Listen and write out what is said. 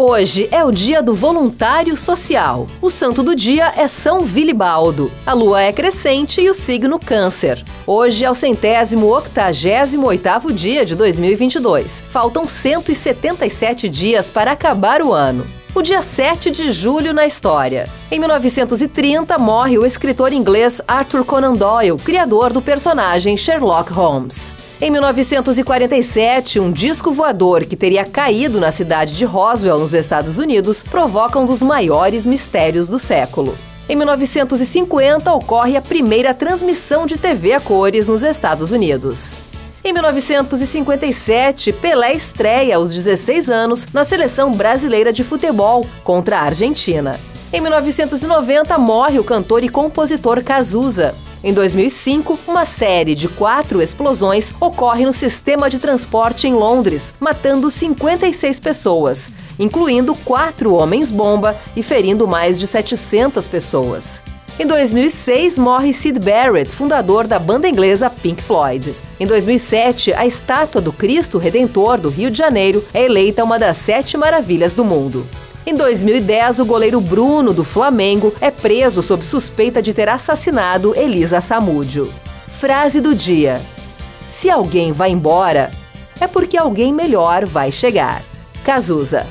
Hoje é o dia do voluntário social. O santo do dia é São Vilibaldo. A lua é crescente e o signo câncer. Hoje é o centésimo octagésimo oitavo dia de 2022. Faltam 177 dias para acabar o ano o dia 7 de julho na história. Em 1930, morre o escritor inglês Arthur Conan Doyle, criador do personagem Sherlock Holmes. Em 1947, um disco voador que teria caído na cidade de Roswell, nos Estados Unidos, provoca um dos maiores mistérios do século. Em 1950, ocorre a primeira transmissão de TV a cores nos Estados Unidos. Em 1957, Pelé estreia aos 16 anos na seleção brasileira de futebol contra a Argentina. Em 1990, morre o cantor e compositor Cazuza. Em 2005, uma série de quatro explosões ocorre no sistema de transporte em Londres, matando 56 pessoas, incluindo quatro homens-bomba e ferindo mais de 700 pessoas. Em 2006, morre Sid Barrett, fundador da banda inglesa Pink Floyd. Em 2007, a estátua do Cristo Redentor do Rio de Janeiro é eleita uma das sete maravilhas do mundo. Em 2010, o goleiro Bruno, do Flamengo, é preso sob suspeita de ter assassinado Elisa Samúdio. Frase do dia: Se alguém vai embora, é porque alguém melhor vai chegar. Cazuza.